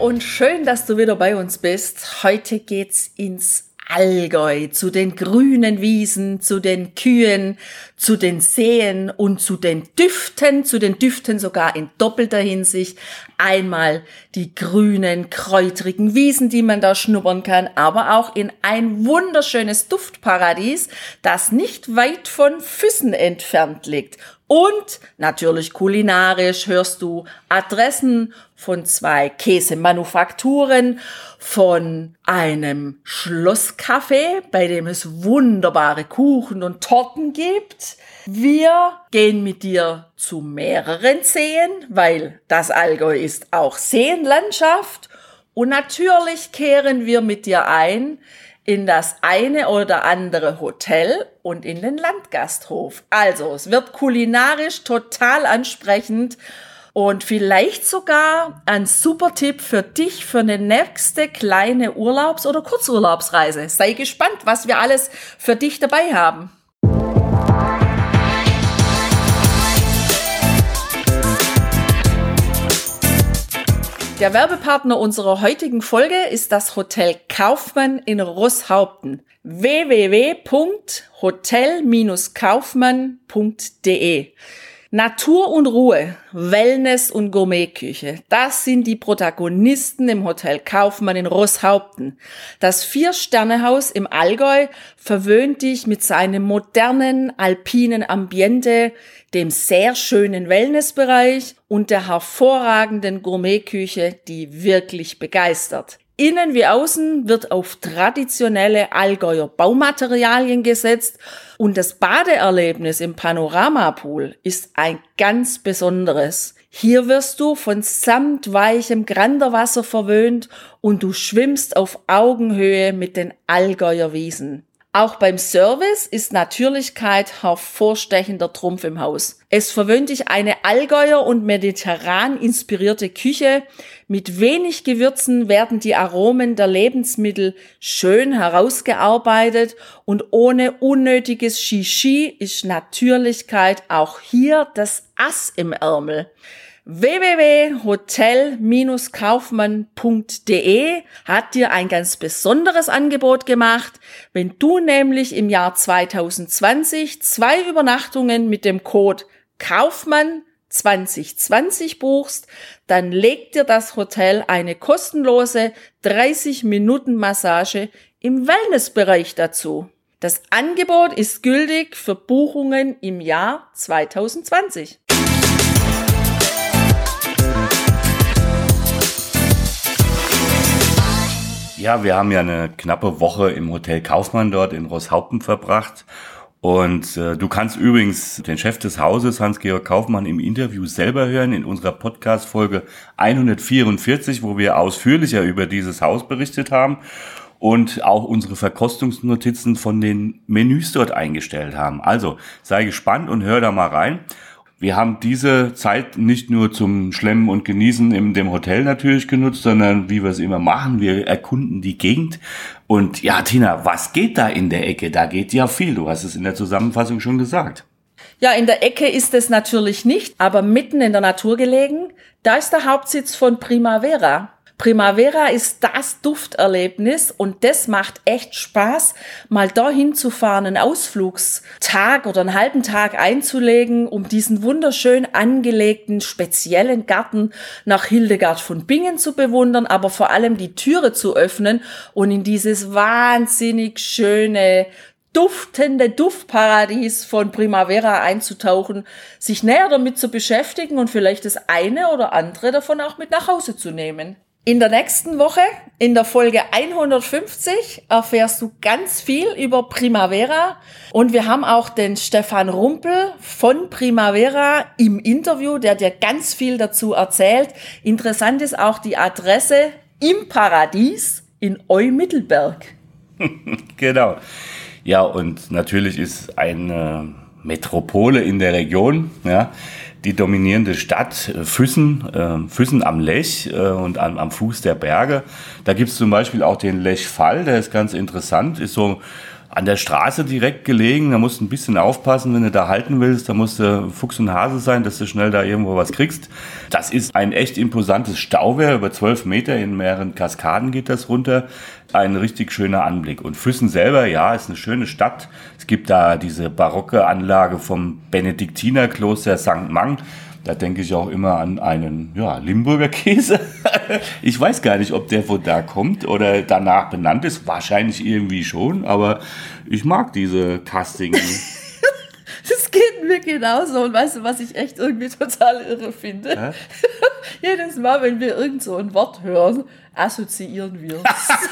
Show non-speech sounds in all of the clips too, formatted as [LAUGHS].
Und schön, dass du wieder bei uns bist. Heute geht's ins Allgäu, zu den grünen Wiesen, zu den Kühen, zu den Seen und zu den Düften, zu den Düften sogar in doppelter Hinsicht. Einmal die grünen, kräutrigen Wiesen, die man da schnuppern kann, aber auch in ein wunderschönes Duftparadies, das nicht weit von Füssen entfernt liegt. Und natürlich kulinarisch hörst du Adressen von zwei Käsemanufakturen, von einem Schlosscafé, bei dem es wunderbare Kuchen und Torten gibt. Wir gehen mit dir zu mehreren Seen, weil das Allgäu ist auch Seenlandschaft. Und natürlich kehren wir mit dir ein in das eine oder andere Hotel und in den Landgasthof. Also, es wird kulinarisch total ansprechend und vielleicht sogar ein super Tipp für dich für eine nächste kleine Urlaubs- oder Kurzurlaubsreise. Sei gespannt, was wir alles für dich dabei haben. Der Werbepartner unserer heutigen Folge ist das Hotel Kaufmann in Rosshaupten. www.hotel-kaufmann.de Natur und Ruhe, Wellness und Gourmetküche, das sind die Protagonisten im Hotel Kaufmann in Rosshaupten. Das Vier-Sterne-Haus im Allgäu verwöhnt dich mit seinem modernen, alpinen Ambiente, dem sehr schönen Wellnessbereich und der hervorragenden Gourmetküche, die wirklich begeistert. Innen wie außen wird auf traditionelle Allgäuer Baumaterialien gesetzt und das Badeerlebnis im Panoramapool ist ein ganz besonderes. Hier wirst du von samtweichem Granderwasser verwöhnt und du schwimmst auf Augenhöhe mit den Allgäuer Wiesen. Auch beim Service ist Natürlichkeit hervorstechender Trumpf im Haus. Es verwöhnt dich eine Allgäuer und mediterran inspirierte Küche. Mit wenig Gewürzen werden die Aromen der Lebensmittel schön herausgearbeitet und ohne unnötiges Shishi ist Natürlichkeit auch hier das Ass im Ärmel www.hotel-kaufmann.de hat dir ein ganz besonderes Angebot gemacht. Wenn du nämlich im Jahr 2020 zwei Übernachtungen mit dem Code Kaufmann 2020 buchst, dann legt dir das Hotel eine kostenlose 30 Minuten Massage im Wellnessbereich dazu. Das Angebot ist gültig für Buchungen im Jahr 2020. Ja, wir haben ja eine knappe Woche im Hotel Kaufmann dort in Rosshaupten verbracht. Und äh, du kannst übrigens den Chef des Hauses, Hans-Georg Kaufmann, im Interview selber hören in unserer Podcast-Folge 144, wo wir ausführlicher über dieses Haus berichtet haben und auch unsere Verkostungsnotizen von den Menüs dort eingestellt haben. Also sei gespannt und hör da mal rein. Wir haben diese Zeit nicht nur zum Schlemmen und Genießen in dem Hotel natürlich genutzt, sondern wie wir es immer machen, wir erkunden die Gegend. Und ja, Tina, was geht da in der Ecke? Da geht ja viel. Du hast es in der Zusammenfassung schon gesagt. Ja, in der Ecke ist es natürlich nicht, aber mitten in der Natur gelegen. Da ist der Hauptsitz von Primavera. Primavera ist das Dufterlebnis und das macht echt Spaß, mal dahin zu fahren, einen Ausflugstag oder einen halben Tag einzulegen, um diesen wunderschön angelegten, speziellen Garten nach Hildegard von Bingen zu bewundern, aber vor allem die Türe zu öffnen und in dieses wahnsinnig schöne, duftende Duftparadies von Primavera einzutauchen, sich näher damit zu beschäftigen und vielleicht das eine oder andere davon auch mit nach Hause zu nehmen. In der nächsten Woche, in der Folge 150, erfährst du ganz viel über Primavera und wir haben auch den Stefan Rumpel von Primavera im Interview, der dir ganz viel dazu erzählt. Interessant ist auch die Adresse im Paradies in Eumittelberg. [LAUGHS] genau. Ja, und natürlich ist eine Metropole in der Region, ja, die dominierende Stadt äh, Füssen, äh, Füssen am Lech äh, und am, am Fuß der Berge. Da gibt's zum Beispiel auch den Lechfall, der ist ganz interessant, ist so an der Straße direkt gelegen. Da musst du ein bisschen aufpassen, wenn du da halten willst. Da musst du Fuchs und Hase sein, dass du schnell da irgendwo was kriegst. Das ist ein echt imposantes Stauwehr. Über zwölf Meter in mehreren Kaskaden geht das runter. Ein richtig schöner Anblick. Und Füssen selber, ja, ist eine schöne Stadt. Es gibt da diese barocke Anlage vom Benediktinerkloster St. Mang. Da denke ich auch immer an einen ja, Limburger Käse. [LAUGHS] ich weiß gar nicht, ob der von da kommt oder danach benannt ist. Wahrscheinlich irgendwie schon, aber ich mag diese Castigen. [LAUGHS] Das geht mir genauso. Und weißt du, was ich echt irgendwie total irre finde? Hä? [LAUGHS] Jedes Mal, wenn wir irgend so ein Wort hören, assoziieren wir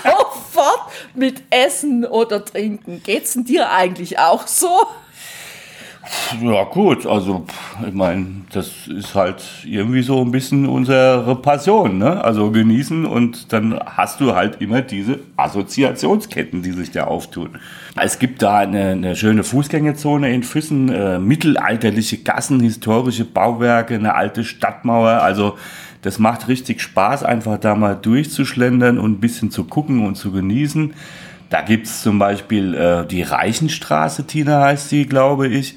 sofort mit Essen oder Trinken. Geht's denn dir eigentlich auch so? Ja gut, also ich meine, das ist halt irgendwie so ein bisschen unsere Passion, ne? Also genießen und dann hast du halt immer diese Assoziationsketten, die sich da auftun. Es gibt da eine, eine schöne Fußgängerzone in Füssen, äh, mittelalterliche Gassen, historische Bauwerke, eine alte Stadtmauer, also das macht richtig Spaß, einfach da mal durchzuschlendern und ein bisschen zu gucken und zu genießen. Da gibt's zum Beispiel äh, die Reichenstraße, Tina heißt die, glaube ich,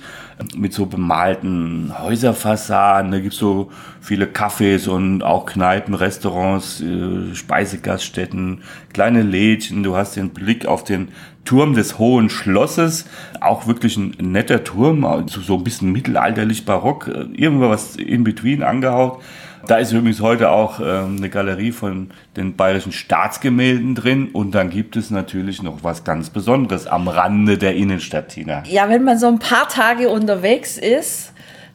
mit so bemalten Häuserfassaden. Da gibt's so viele Cafés und auch Kneipen, Restaurants, äh, Speisegaststätten, kleine Lädchen. Du hast den Blick auf den Turm des Hohen Schlosses. Auch wirklich ein netter Turm, also so ein bisschen mittelalterlich barock, äh, irgendwas in between angehaucht. Da ist übrigens heute auch ähm, eine Galerie von den bayerischen Staatsgemälden drin und dann gibt es natürlich noch was ganz Besonderes am Rande der Innenstadt, Tina. Ja, wenn man so ein paar Tage unterwegs ist,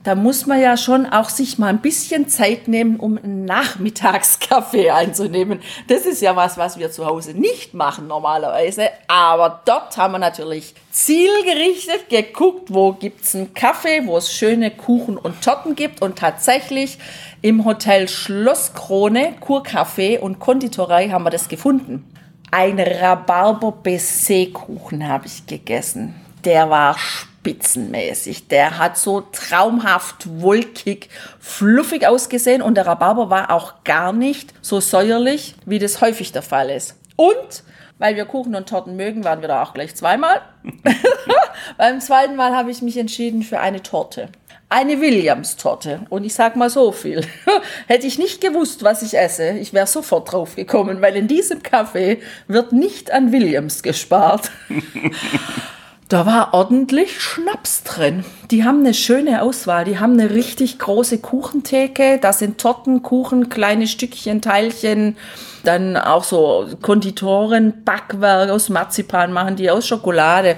da muss man ja schon auch sich mal ein bisschen Zeit nehmen, um einen Nachmittagskaffee [LAUGHS] einzunehmen. Das ist ja was, was wir zu Hause nicht machen normalerweise. Aber dort haben wir natürlich zielgerichtet geguckt, wo gibt's einen Kaffee, wo es schöne Kuchen und Torten gibt. Und tatsächlich im Hotel Schlosskrone, Kurkaffee und Konditorei haben wir das gefunden. Ein Rhabarber-Baiser-Kuchen habe ich gegessen. Der war spitzenmäßig. Der hat so traumhaft, wolkig, fluffig ausgesehen und der Rhabarber war auch gar nicht so säuerlich, wie das häufig der Fall ist. Und weil wir Kuchen und Torten mögen, waren wir da auch gleich zweimal. [LAUGHS] Beim zweiten Mal habe ich mich entschieden für eine Torte. Eine Williams-Torte. Und ich sag mal so viel. [LAUGHS] Hätte ich nicht gewusst, was ich esse, ich wäre sofort drauf gekommen, weil in diesem Café wird nicht an Williams gespart. [LAUGHS] Da war ordentlich Schnaps drin. Die haben eine schöne Auswahl. Die haben eine richtig große Kuchentheke. Da sind Torten, Kuchen, kleine Stückchen, Teilchen. Dann auch so Konditoren, Backwerk aus Marzipan machen die aus Schokolade.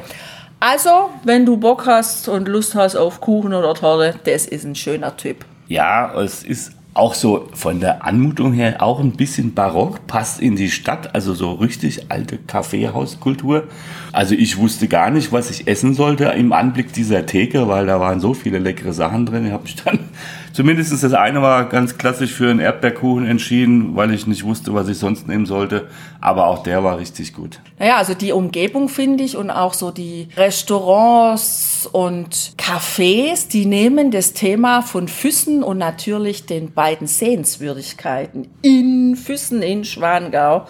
Also, wenn du Bock hast und Lust hast auf Kuchen oder Torte, das ist ein schöner Typ. Ja, es ist auch so von der Anmutung her auch ein bisschen barock, passt in die Stadt, also so richtig alte Kaffeehauskultur. Also ich wusste gar nicht, was ich essen sollte im Anblick dieser Theke, weil da waren so viele leckere Sachen drin. Ich habe mich dann zumindest das eine war ganz klassisch für einen Erdbeerkuchen entschieden, weil ich nicht wusste, was ich sonst nehmen sollte. Aber auch der war richtig gut. Naja, also die Umgebung finde ich und auch so die Restaurants und Cafés, die nehmen das Thema von Füssen und natürlich den beiden Sehenswürdigkeiten in Füssen in Schwangau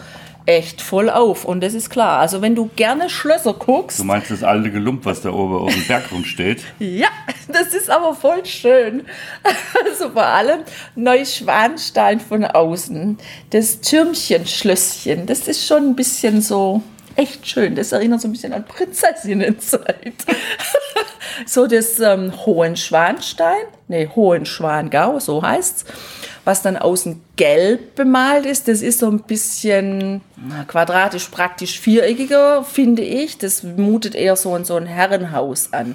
echt voll auf. Und das ist klar. Also wenn du gerne Schlösser guckst. Du meinst das alte Gelump, was da oben auf dem Berg rumsteht? [LAUGHS] ja, das ist aber voll schön. [LAUGHS] Also vor allem Neuschwanstein von außen. Das Türmchenschlösschen, das ist schon ein bisschen so echt schön. Das erinnert so ein bisschen an Prinzessinnenzeit. [LAUGHS] so das ähm, Hohenschwanstein, nee, Hohenschwangau, so heißt's was dann außen gelb bemalt ist. Das ist so ein bisschen quadratisch, praktisch viereckiger, finde ich. Das mutet eher so in so ein Herrenhaus an.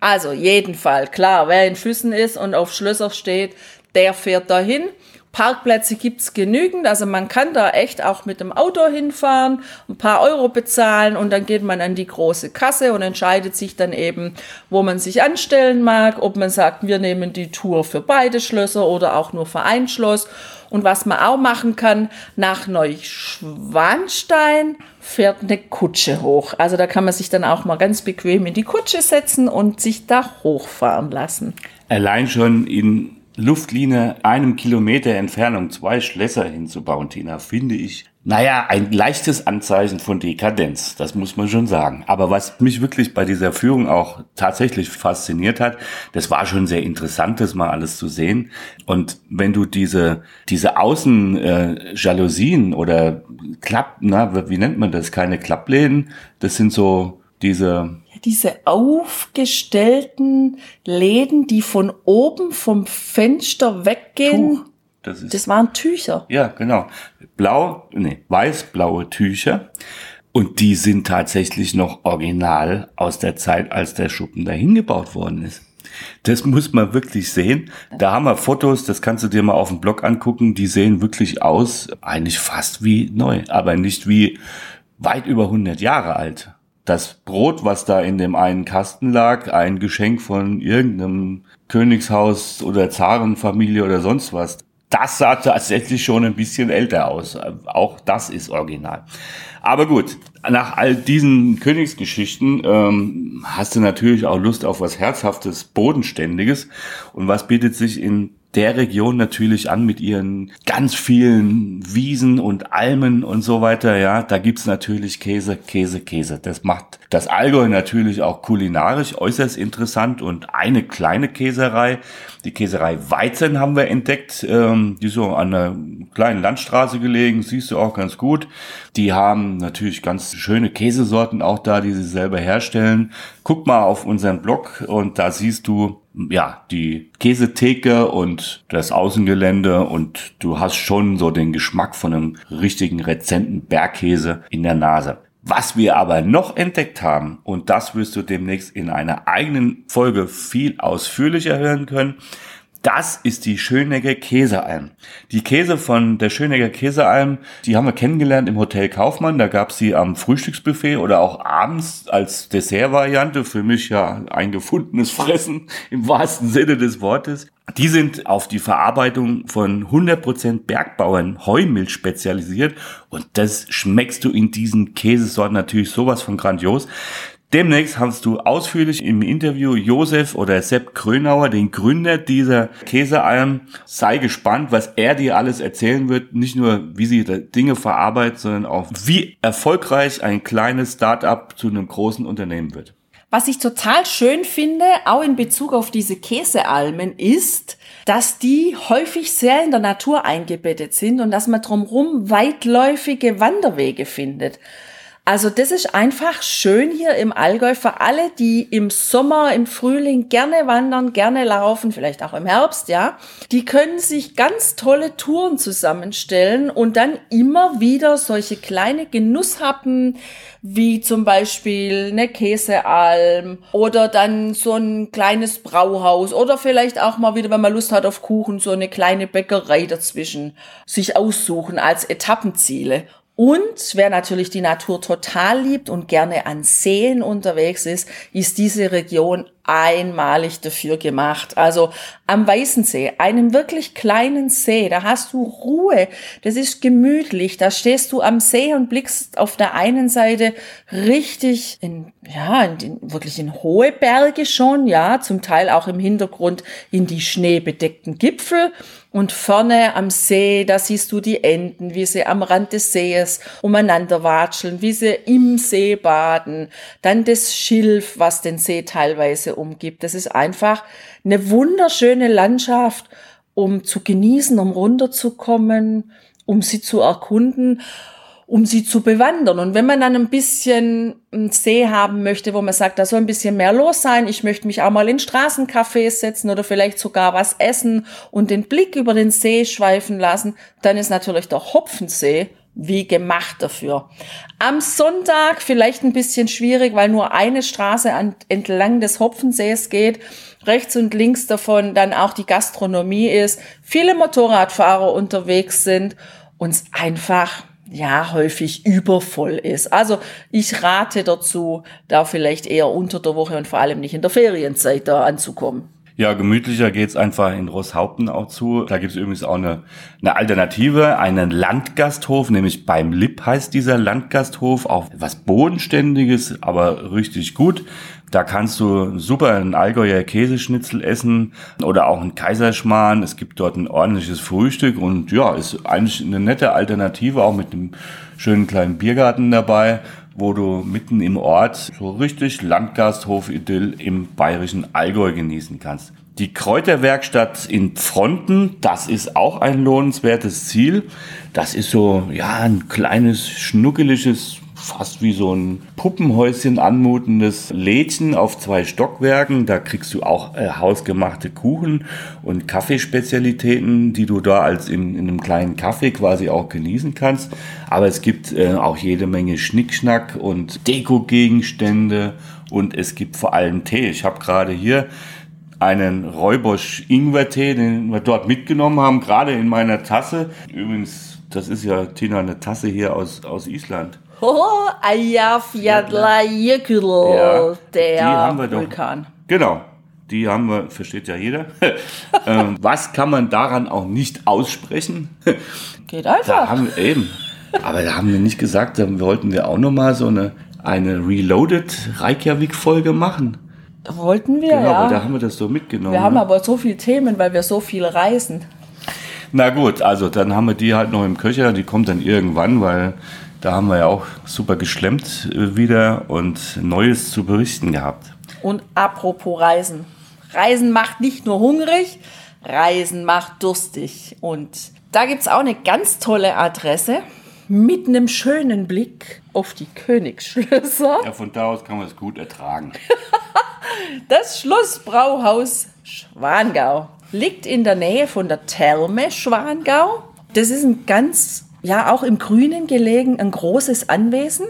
Also, jeden Fall, klar, wer in Füssen ist und auf Schlösser steht, der fährt dahin. Parkplätze gibt's genügend, also man kann da echt auch mit dem Auto hinfahren, ein paar Euro bezahlen und dann geht man an die große Kasse und entscheidet sich dann eben, wo man sich anstellen mag, ob man sagt, wir nehmen die Tour für beide Schlösser oder auch nur für ein Schloss. Und was man auch machen kann, nach Neuschwanstein fährt eine Kutsche hoch. Also da kann man sich dann auch mal ganz bequem in die Kutsche setzen und sich da hochfahren lassen. Allein schon in Luftlinie einem Kilometer Entfernung zwei Schlösser hinzubauen, Tina, finde ich, naja, ein leichtes Anzeichen von Dekadenz, das muss man schon sagen. Aber was mich wirklich bei dieser Führung auch tatsächlich fasziniert hat, das war schon sehr interessant, das mal alles zu sehen. Und wenn du diese, diese Außenjalousien äh, oder Klapp, na, wie nennt man das? Keine Klappläden, das sind so diese diese aufgestellten Läden, die von oben vom Fenster weggehen. Tuch. Das, ist, das waren Tücher. Ja, genau. Blau, nee, weiß-blaue Tücher. Und die sind tatsächlich noch original aus der Zeit, als der Schuppen dahin gebaut worden ist. Das muss man wirklich sehen. Da haben wir Fotos, das kannst du dir mal auf dem Blog angucken. Die sehen wirklich aus, eigentlich fast wie neu, aber nicht wie weit über 100 Jahre alt das Brot, was da in dem einen Kasten lag, ein Geschenk von irgendeinem Königshaus oder Zarenfamilie oder sonst was. Das sah tatsächlich schon ein bisschen älter aus. Auch das ist original. Aber gut, nach all diesen Königsgeschichten ähm, hast du natürlich auch Lust auf was Herzhaftes, Bodenständiges. Und was bietet sich in der Region natürlich an mit ihren ganz vielen Wiesen und Almen und so weiter. Ja, da gibt's natürlich Käse, Käse, Käse. Das macht das Allgäu natürlich auch kulinarisch äußerst interessant und eine kleine Käserei, die Käserei Weizen haben wir entdeckt, ähm, die so an einer kleinen Landstraße gelegen, siehst du auch ganz gut. Die haben natürlich ganz schöne Käsesorten auch da, die sie selber herstellen. Guck mal auf unseren Blog und da siehst du ja, die Käsetheke und das Außengelände und du hast schon so den Geschmack von einem richtigen rezenten Bergkäse in der Nase. Was wir aber noch entdeckt haben, und das wirst du demnächst in einer eigenen Folge viel ausführlicher hören können, das ist die Schönegger Käsealm. Die Käse von der Schönegger Käsealm, die haben wir kennengelernt im Hotel Kaufmann. Da gab sie am Frühstücksbuffet oder auch abends als Dessertvariante. Für mich ja ein gefundenes Fressen [LAUGHS] im wahrsten Sinne des Wortes. Die sind auf die Verarbeitung von 100% Bergbauern Heumilch spezialisiert und das schmeckst du in diesen Käsesorten natürlich sowas von grandios. Demnächst hast du ausführlich im Interview Josef oder Sepp Krönauer, den Gründer dieser Käsealm. Sei gespannt, was er dir alles erzählen wird. Nicht nur, wie sie Dinge verarbeitet, sondern auch, wie erfolgreich ein kleines Start-up zu einem großen Unternehmen wird. Was ich total schön finde, auch in Bezug auf diese Käsealmen, ist, dass die häufig sehr in der Natur eingebettet sind und dass man drumherum weitläufige Wanderwege findet. Also das ist einfach schön hier im Allgäu für alle, die im Sommer, im Frühling gerne wandern, gerne laufen, vielleicht auch im Herbst, ja. Die können sich ganz tolle Touren zusammenstellen und dann immer wieder solche kleine Genusshappen, wie zum Beispiel eine Käsealm oder dann so ein kleines Brauhaus oder vielleicht auch mal wieder, wenn man Lust hat auf Kuchen, so eine kleine Bäckerei dazwischen sich aussuchen als Etappenziele. Und wer natürlich die Natur total liebt und gerne an Seen unterwegs ist, ist diese Region einmalig dafür gemacht. Also am Weißensee, einem wirklich kleinen See, da hast du Ruhe, das ist gemütlich, da stehst du am See und blickst auf der einen Seite richtig in, ja, in den, wirklich in hohe Berge schon, ja, zum Teil auch im Hintergrund in die schneebedeckten Gipfel und vorne am See, da siehst du die Enten, wie sie am Rand des Sees umeinander watscheln, wie sie im See baden, dann das Schilf, was den See teilweise umgibt. Das ist einfach eine wunderschöne Landschaft, um zu genießen, um runterzukommen, um sie zu erkunden, um sie zu bewandern. Und wenn man dann ein bisschen einen See haben möchte, wo man sagt, da soll ein bisschen mehr los sein, ich möchte mich auch mal in Straßencafés setzen oder vielleicht sogar was essen und den Blick über den See schweifen lassen, dann ist natürlich der Hopfensee wie gemacht dafür. Am Sonntag vielleicht ein bisschen schwierig, weil nur eine Straße an, entlang des Hopfensees geht. Rechts und links davon dann auch die Gastronomie ist, viele Motorradfahrer unterwegs sind, uns einfach ja häufig übervoll ist. Also ich rate dazu, da vielleicht eher unter der Woche und vor allem nicht in der Ferienzeit da anzukommen. Ja, gemütlicher geht's einfach in Rosshaupten auch zu. Da gibt's übrigens auch eine, eine Alternative, einen Landgasthof, nämlich beim Lipp heißt dieser Landgasthof, auch was Bodenständiges, aber richtig gut. Da kannst du super einen Allgäuer Käseschnitzel essen oder auch einen Kaiserschmarrn. Es gibt dort ein ordentliches Frühstück und ja, ist eigentlich eine nette Alternative, auch mit einem schönen kleinen Biergarten dabei wo du mitten im Ort so richtig Landgasthof-Idyll im bayerischen Allgäu genießen kannst. Die Kräuterwerkstatt in Fronten, das ist auch ein lohnenswertes Ziel. Das ist so, ja, ein kleines, schnuckeliges fast wie so ein Puppenhäuschen anmutendes Lädchen auf zwei Stockwerken. Da kriegst du auch äh, hausgemachte Kuchen und Kaffeespezialitäten, die du da als in, in einem kleinen Kaffee quasi auch genießen kannst. Aber es gibt äh, auch jede Menge Schnickschnack und Deko-Gegenstände und es gibt vor allem Tee. Ich habe gerade hier einen Räubosch Ingwertee, den wir dort mitgenommen haben, gerade in meiner Tasse. Übrigens, das ist ja, Tina, eine Tasse hier aus, aus Island. Oh, Eyjafjallajökull, ja, der Vulkan. Doch, genau, die haben wir, versteht ja jeder. [LAUGHS] ähm, was kann man daran auch nicht aussprechen? Geht einfach. Da haben wir eben. Aber da haben wir nicht gesagt, da wollten wir auch nochmal so eine, eine Reloaded Reykjavik-Folge machen. Wollten wir, genau, ja. da haben wir das so mitgenommen. Wir haben ne? aber so viele Themen, weil wir so viel reisen. Na gut, also dann haben wir die halt noch im Köcher, die kommt dann irgendwann, weil da haben wir ja auch super geschlemmt äh, wieder und Neues zu berichten gehabt. Und apropos Reisen. Reisen macht nicht nur hungrig, Reisen macht durstig. Und da gibt es auch eine ganz tolle Adresse mit einem schönen Blick auf die Königsschlösser. Ja, von da aus kann man es gut ertragen. [LAUGHS] das Schlossbrauhaus Schwangau liegt in der Nähe von der Therme Schwangau. Das ist ein ganz ja auch im Grünen gelegen, ein großes Anwesen,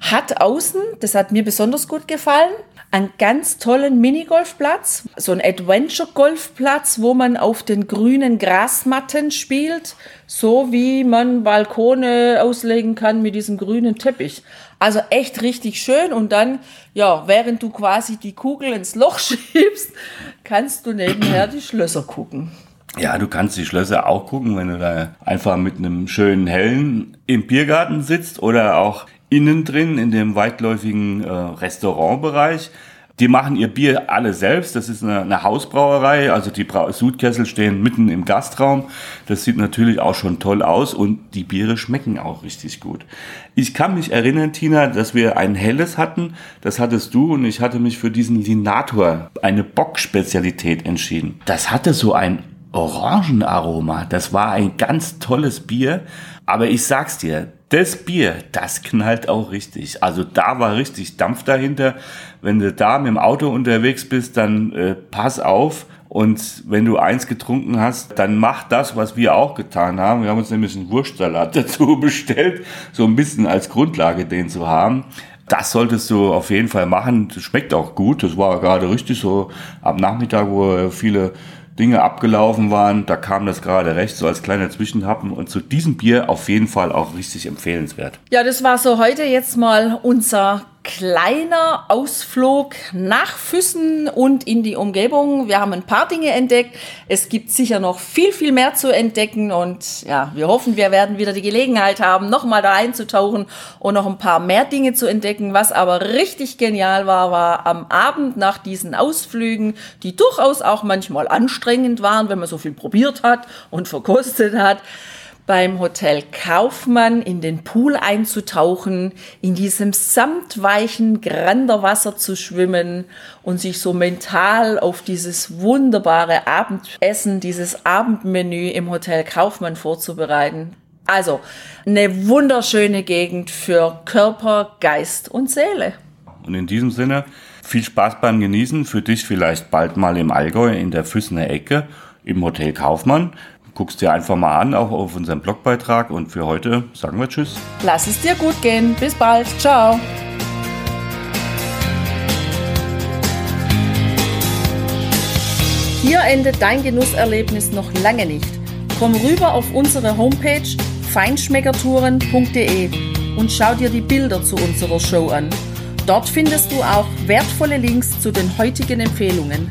hat außen, das hat mir besonders gut gefallen, einen ganz tollen Minigolfplatz, so ein Adventure-Golfplatz, wo man auf den grünen Grasmatten spielt, so wie man Balkone auslegen kann mit diesem grünen Teppich. Also echt richtig schön und dann, ja, während du quasi die Kugel ins Loch [LAUGHS] schiebst, kannst du nebenher die Schlösser gucken. Ja, du kannst die Schlösser auch gucken, wenn du da einfach mit einem schönen Hellen im Biergarten sitzt oder auch innen drin in dem weitläufigen äh, Restaurantbereich. Die machen ihr Bier alle selbst. Das ist eine, eine Hausbrauerei. Also die Bra Sudkessel stehen mitten im Gastraum. Das sieht natürlich auch schon toll aus und die Biere schmecken auch richtig gut. Ich kann mich erinnern, Tina, dass wir ein helles hatten. Das hattest du und ich hatte mich für diesen Linator, eine Bock-Spezialität entschieden. Das hatte so ein Orangenaroma. Das war ein ganz tolles Bier. Aber ich sag's dir, das Bier, das knallt auch richtig. Also da war richtig Dampf dahinter. Wenn du da mit dem Auto unterwegs bist, dann äh, pass auf. Und wenn du eins getrunken hast, dann mach das, was wir auch getan haben. Wir haben uns nämlich einen Wurstsalat [LAUGHS] dazu bestellt, so ein bisschen als Grundlage den zu haben. Das solltest du auf jeden Fall machen. Das schmeckt auch gut. Das war gerade richtig so am Nachmittag, wo viele Dinge abgelaufen waren. Da kam das gerade recht, so als kleiner Zwischenhappen. Und zu diesem Bier auf jeden Fall auch richtig empfehlenswert. Ja, das war so heute jetzt mal unser kleiner Ausflug nach Füssen und in die Umgebung. Wir haben ein paar Dinge entdeckt. Es gibt sicher noch viel, viel mehr zu entdecken und ja, wir hoffen, wir werden wieder die Gelegenheit haben, nochmal da einzutauchen und noch ein paar mehr Dinge zu entdecken. Was aber richtig genial war, war am Abend nach diesen Ausflügen, die durchaus auch manchmal anstrengend waren, wenn man so viel probiert hat und verkostet hat, beim Hotel Kaufmann in den Pool einzutauchen, in diesem samtweichen Granderwasser zu schwimmen und sich so mental auf dieses wunderbare Abendessen, dieses Abendmenü im Hotel Kaufmann vorzubereiten. Also eine wunderschöne Gegend für Körper, Geist und Seele. Und in diesem Sinne viel Spaß beim Genießen. Für dich vielleicht bald mal im Allgäu in der Füssener Ecke im Hotel Kaufmann guckst dir einfach mal an, auch auf unserem Blogbeitrag. Und für heute sagen wir Tschüss. Lass es dir gut gehen. Bis bald. Ciao. Hier endet dein Genusserlebnis noch lange nicht. Komm rüber auf unsere Homepage feinschmeckertouren.de und schau dir die Bilder zu unserer Show an. Dort findest du auch wertvolle Links zu den heutigen Empfehlungen.